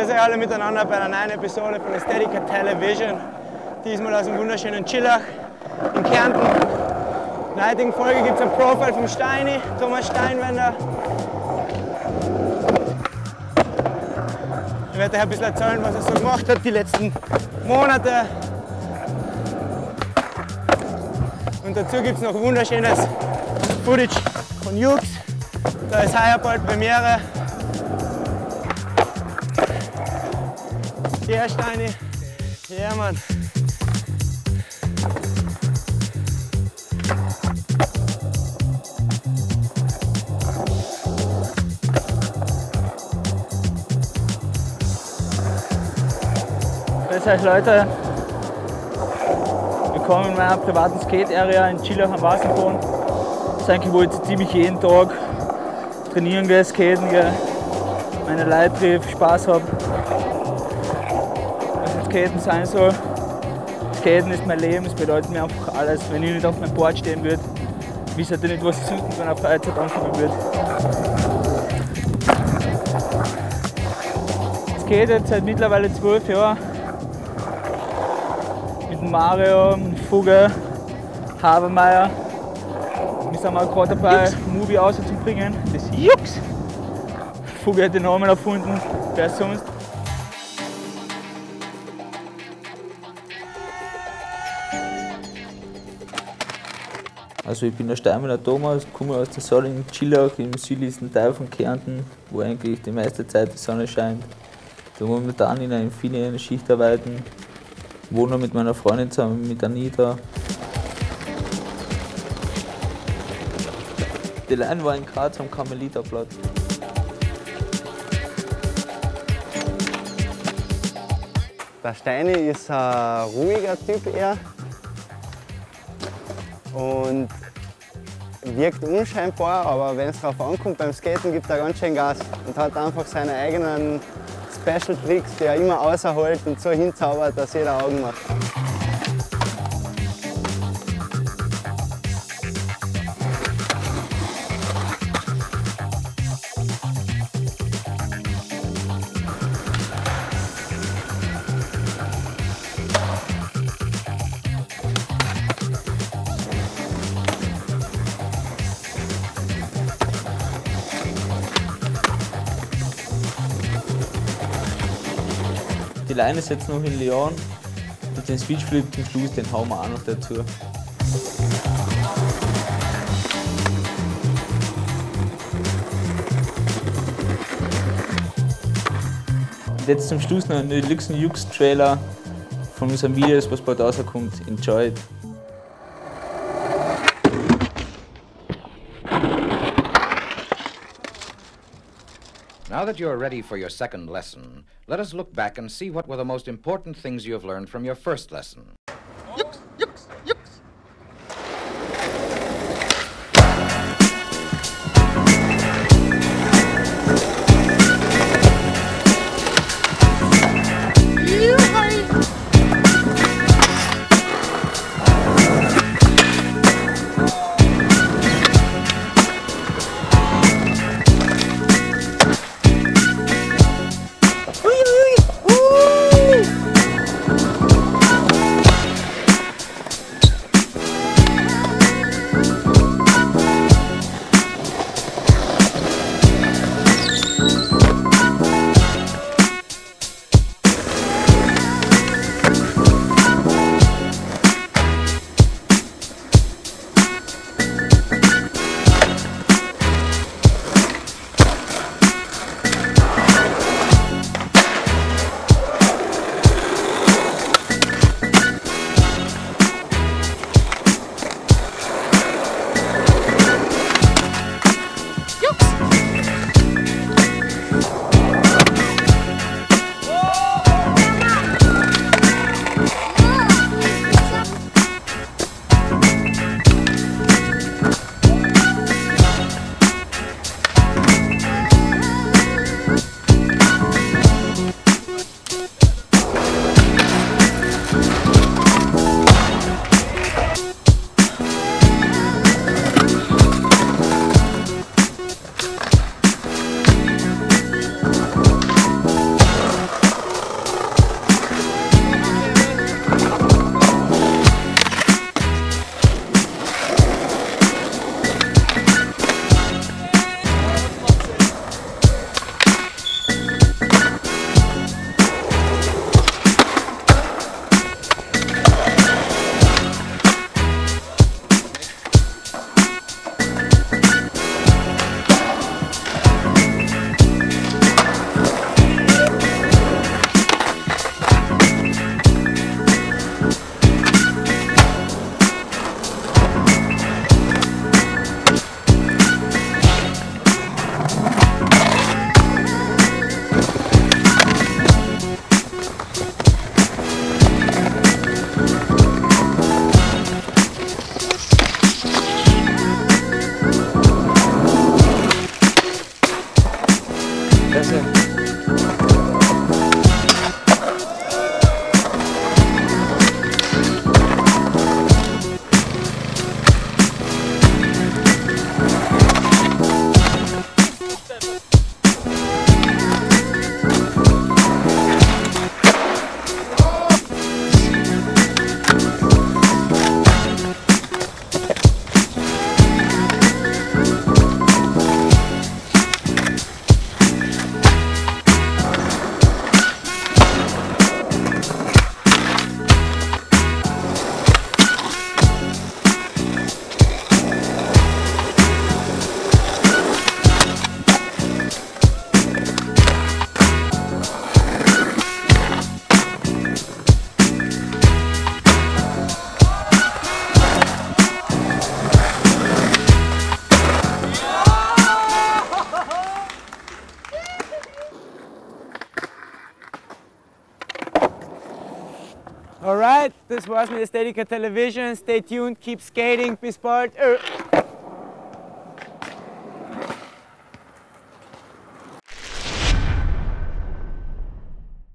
Grüß euch alle miteinander bei einer neuen Episode von Aesthetica Television. Diesmal aus dem wunderschönen Chillach in Kärnten. In der heutigen Folge gibt es ein Profile vom Steini, Thomas Steinwender. Ich werde euch ein bisschen erzählen, was er so gemacht hat die letzten Monate. Und dazu gibt es noch wunderschönes Footage von Jux. Da ist heuer bald Premiere. Ja, Steini. Ja, Mann. Grüß euch Leute. Willkommen in meiner privaten Skate-Area in Chilach am Wasserboden. Das ist eigentlich, wo ich ziemlich jeden Tag trainieren gehe, skaten gehe, meine Leute Spaß habe. Skaten sein soll. Skaten ist mein Leben, es bedeutet mir einfach alles. Wenn ich nicht auf meinem Board stehen würde, wisst ihr nicht, was ich sonst in meiner Freizeit anfangen würde. Skate jetzt seit mittlerweile zwölf Jahren mit Mario, Fugge, Habermeier. Wir sind auch gerade dabei, ein Movie rauszubringen. Das Jux! Fugge hat den Namen erfunden, wer sonst. Also ich bin der Steinmeier Thomas, komme aus der Solling Chillach im südlichsten Teil von Kärnten, wo eigentlich die meiste Zeit die Sonne scheint. Da momentan in einer Ferienschicht arbeiten, wohne mit meiner Freundin zusammen, mit Anita. Die Line war in Graz am Karmeliterplatz. Der Steini ist ein ruhiger Typ eher und wirkt unscheinbar, aber wenn es darauf ankommt beim Skaten, gibt er ganz schön Gas und hat einfach seine eigenen Special Tricks, die er immer außerholt und so hinzaubert, dass jeder Augen macht. Line ist jetzt noch in Lyon und den Switchflip zum Schluss, den hauen wir auch noch dazu. Und jetzt zum Schluss noch ein Deluxe Jux Trailer von unserem Videos, was bald rauskommt. Enjoy it. Now that you're ready for your second lesson, let us look back and see what were the most important things you have learned from your first lesson. All right, this was Minesthetica Television. Stay tuned, keep skating, be smart. Er.